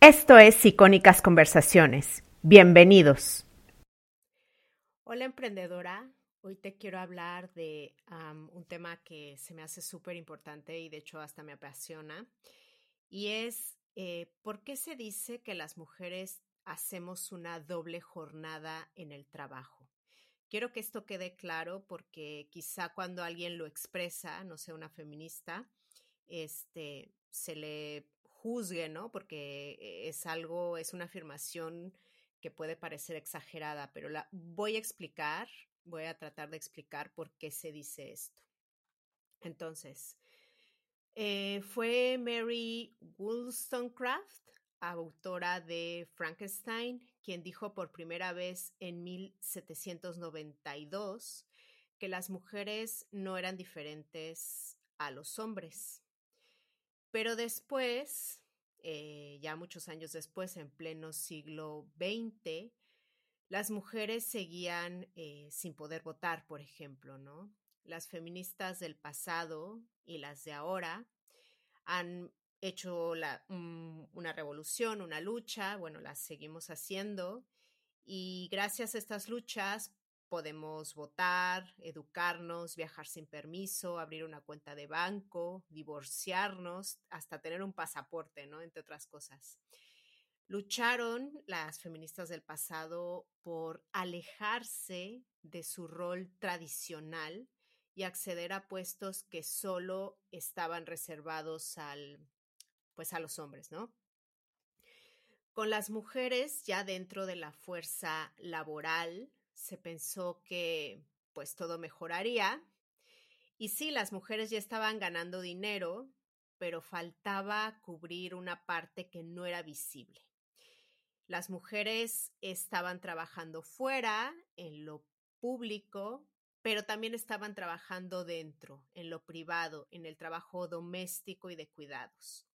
Esto es Icónicas Conversaciones. Bienvenidos. Hola emprendedora, hoy te quiero hablar de un tema que se me hace súper importante y de hecho hasta me apasiona. Y es, eh, ¿por qué se dice que las mujeres hacemos una doble jornada en el trabajo? Quiero que esto quede claro porque quizá cuando alguien lo expresa, no sé, una feminista, este, se le juzgue, ¿no? Porque es algo, es una afirmación que puede parecer exagerada, pero la voy a explicar, voy a tratar de explicar por qué se dice esto. Entonces, eh, fue Mary Wollstonecraft, autora de Frankenstein, quien dijo por primera vez en 1792 que las mujeres no eran diferentes a los hombres. Pero después, eh, ya muchos años después, en pleno siglo XX, las mujeres seguían eh, sin poder votar, por ejemplo, ¿no? Las feministas del pasado y las de ahora han hecho una revolución, una lucha, bueno, las seguimos haciendo y gracias a estas luchas podemos votar, educarnos, viajar sin permiso, abrir una cuenta de banco, divorciarnos, hasta tener un pasaporte, ¿no? Entre otras cosas. Lucharon las feministas del pasado por alejarse de su rol tradicional y acceder a puestos que solo estaban reservados al, pues a los hombres, ¿no? Con las mujeres ya dentro de la fuerza laboral, se pensó que pues todo mejoraría. Y sí, las mujeres ya estaban ganando dinero, pero faltaba cubrir una parte que no era visible. Las mujeres estaban trabajando fuera, en lo público, pero también estaban trabajando dentro, en lo privado, en el trabajo doméstico y de cuidados.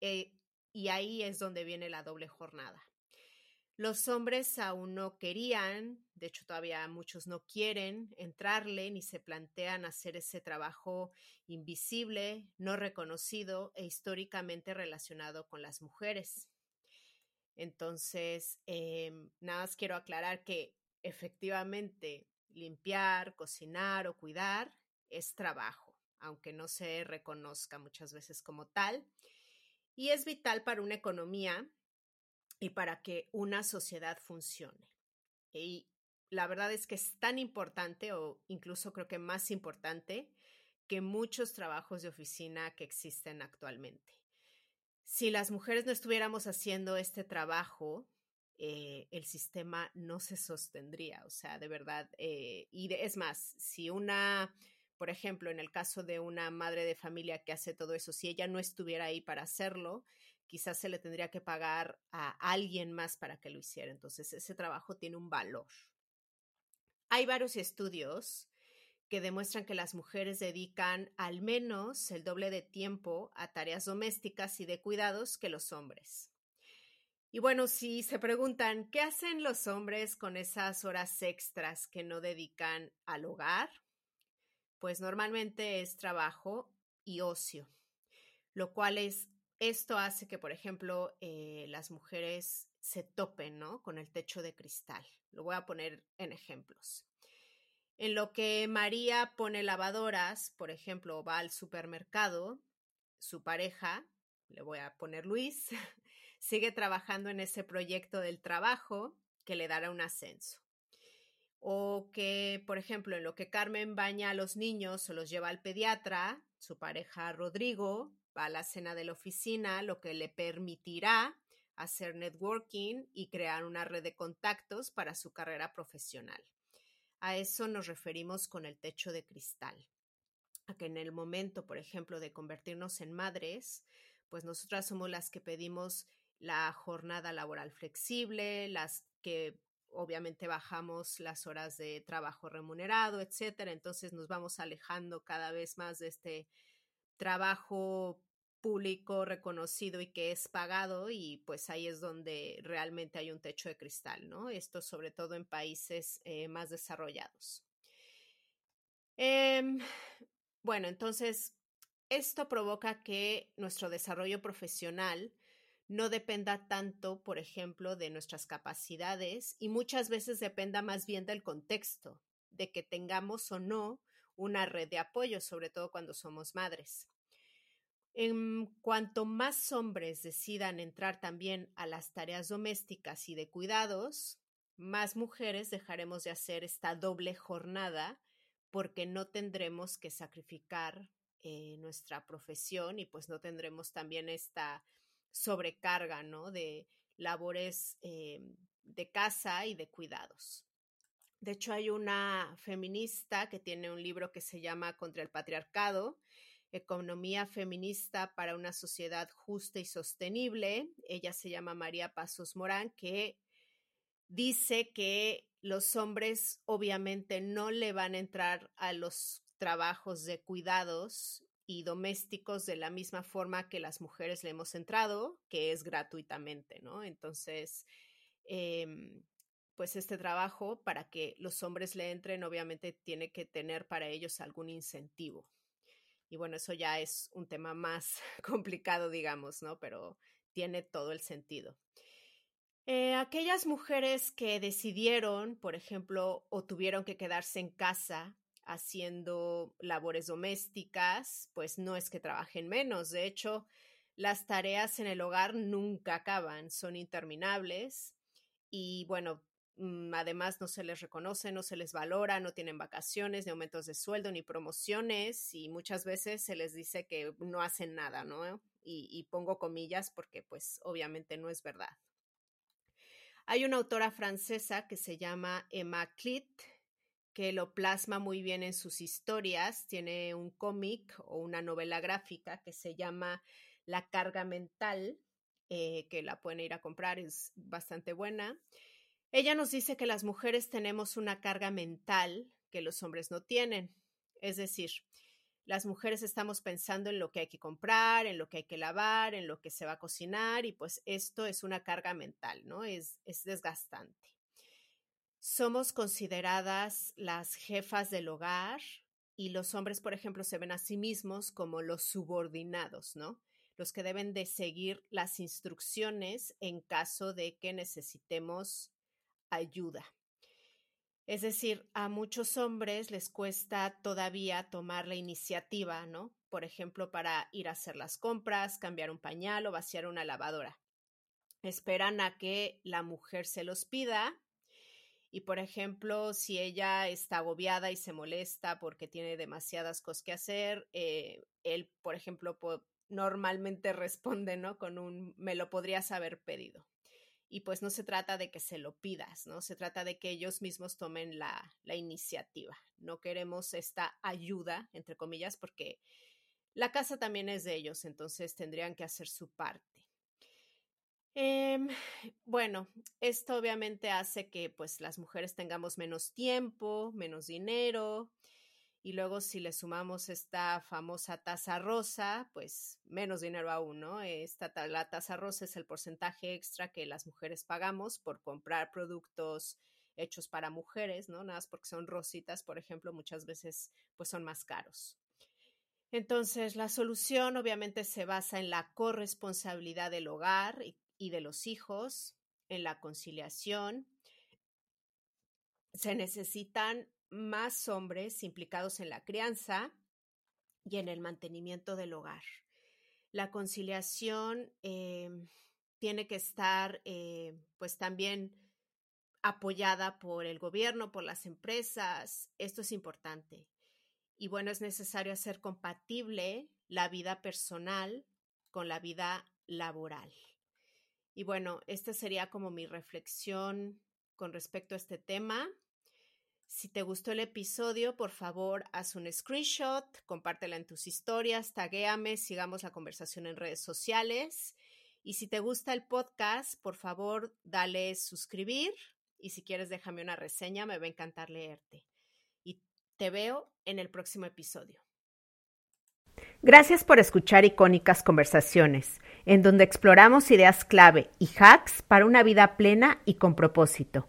Eh, y ahí es donde viene la doble jornada. Los hombres aún no querían, de hecho todavía muchos no quieren entrarle ni se plantean hacer ese trabajo invisible, no reconocido e históricamente relacionado con las mujeres. Entonces, em, nada más quiero aclarar que efectivamente limpiar, cocinar o cuidar es trabajo, aunque no se reconozca muchas veces como tal. Y es vital para una economía y para que una sociedad funcione. Y la verdad es que es tan importante o incluso creo que más importante que muchos trabajos de oficina que existen actualmente. Si las mujeres no estuviéramos haciendo este trabajo, eh, el sistema no se sostendría, o sea, de verdad. Eh, y es más, si una, por ejemplo, en el caso de una madre de familia que hace todo eso, si ella no estuviera ahí para hacerlo, quizás se le tendría que pagar a alguien más para que lo hiciera. Entonces, ese trabajo tiene un valor. Hay varios estudios que demuestran que las mujeres dedican al menos el doble de tiempo a tareas domésticas y de cuidados que los hombres. Y bueno, si se preguntan, ¿qué hacen los hombres con esas horas extras que no dedican al hogar? Pues normalmente es trabajo y ocio, lo cual es esto hace que, por ejemplo, eh, las mujeres se topen, ¿no? Con el techo de cristal. Lo voy a poner en ejemplos. En lo que María pone lavadoras, por ejemplo, va al supermercado, su pareja, le voy a poner Luis, sigue trabajando en ese proyecto del trabajo que le dará un ascenso. O que, por ejemplo, en lo que Carmen baña a los niños o los lleva al pediatra, su pareja Rodrigo a la cena de la oficina, lo que le permitirá hacer networking y crear una red de contactos para su carrera profesional. A eso nos referimos con el techo de cristal. A que en el momento, por ejemplo, de convertirnos en madres, pues nosotras somos las que pedimos la jornada laboral flexible, las que obviamente bajamos las horas de trabajo remunerado, etcétera. Entonces nos vamos alejando cada vez más de este trabajo público reconocido y que es pagado y pues ahí es donde realmente hay un techo de cristal, ¿no? Esto sobre todo en países eh, más desarrollados. Em, bueno, entonces esto provoca que nuestro desarrollo profesional no dependa tanto, por ejemplo, de nuestras capacidades y muchas veces dependa más bien del contexto, de que tengamos o no una red de apoyo, sobre todo cuando somos madres. En cuanto más hombres decidan entrar también a las tareas domésticas y de cuidados, más mujeres dejaremos de hacer esta doble jornada porque no tendremos que sacrificar eh, nuestra profesión y pues no tendremos también esta sobrecarga, ¿no? De labores eh, de casa y de cuidados. De hecho, hay una feminista que tiene un libro que se llama Contra el Patriarcado, Economía Feminista para una Sociedad Justa y Sostenible. Ella se llama María Pasos Morán, que dice que los hombres obviamente no le van a entrar a los trabajos de cuidados y domésticos de la misma forma que las mujeres le hemos entrado, que es gratuitamente, ¿no? Entonces, em, pues este trabajo, para que los hombres le entren, obviamente tiene que tener para ellos algún incentivo. Y bueno, eso ya es un tema más complicado, digamos, ¿no? Pero tiene todo el sentido. Eh, aquellas mujeres que decidieron, por ejemplo, o tuvieron que quedarse en casa haciendo labores domésticas, pues no es que trabajen menos. De hecho, las tareas en el hogar nunca acaban, son interminables y bueno, además no se les reconoce, no se les valora, no tienen vacaciones, ni aumentos de sueldo, ni promociones y muchas veces se les dice que no hacen nada, ¿no? Y, y pongo comillas porque pues obviamente no es verdad. Hay una autora francesa que se llama Emma Clit, que lo plasma muy bien en sus historias. Tiene un cómic o una novela gráfica que se llama La carga mental, eh, que la pueden ir a comprar, es bastante buena. Ella nos dice que las mujeres tenemos una carga mental que los hombres no tienen. Es decir, las mujeres estamos pensando en lo que hay que comprar, en lo que hay que lavar, en lo que se va a cocinar y pues esto es una carga mental, ¿no? Es, es desgastante somos consideradas las jefas del hogar y los hombres, por ejemplo, se ven a sí mismos como los subordinados, ¿no? Los que deben de seguir las instrucciones en caso de que necesitemos ayuda. Es decir, a muchos hombres les cuesta todavía tomar la iniciativa, ¿no? Por ejemplo, para ir a hacer las compras, cambiar un pañal o vaciar una lavadora. Esperan a que la mujer se los pida y por ejemplo, si ella está agobiada y se molesta porque tiene demasiadas cosas que hacer, eh, él, por ejemplo, normalmente responde, ¿no? Con un me lo podrías haber pedido. Y pues no se trata de que se lo pidas, ¿no? Se trata de que ellos mismos tomen la, la iniciativa. No queremos esta ayuda, entre comillas, porque la casa también es de ellos, entonces tendrían que hacer su parte. Em, bueno, esto obviamente hace que pues las mujeres tengamos menos tiempo, menos dinero y luego si le sumamos esta famosa tasa rosa, pues menos dinero aún, ¿no? Esta, la tasa rosa es el porcentaje extra que las mujeres pagamos por comprar productos hechos para mujeres, ¿no? Nada más porque son rositas, por ejemplo, muchas veces pues son más caros. Entonces, la solución obviamente se basa en la corresponsabilidad del hogar y y de los hijos, en la conciliación. Se necesitan más hombres implicados en la crianza y en el mantenimiento del hogar. La conciliación em, tiene que estar eh, pues también apoyada por el gobierno, por las empresas. Esto es importante. Y bueno, es necesario hacer compatible la vida personal con la vida laboral. Y bueno, esta sería como mi reflexión con respecto a este tema. Si te gustó el episodio, por favor, haz un screenshot, compártela en tus historias, taguéame, sigamos la conversación en redes sociales. Y si te gusta el podcast, por favor, dale suscribir. Y si quieres, déjame una reseña, me va a encantar leerte. Y te veo en el próximo episodio. Gracias por escuchar Icónicas Conversaciones, en donde exploramos ideas clave y hacks para una vida plena y con propósito.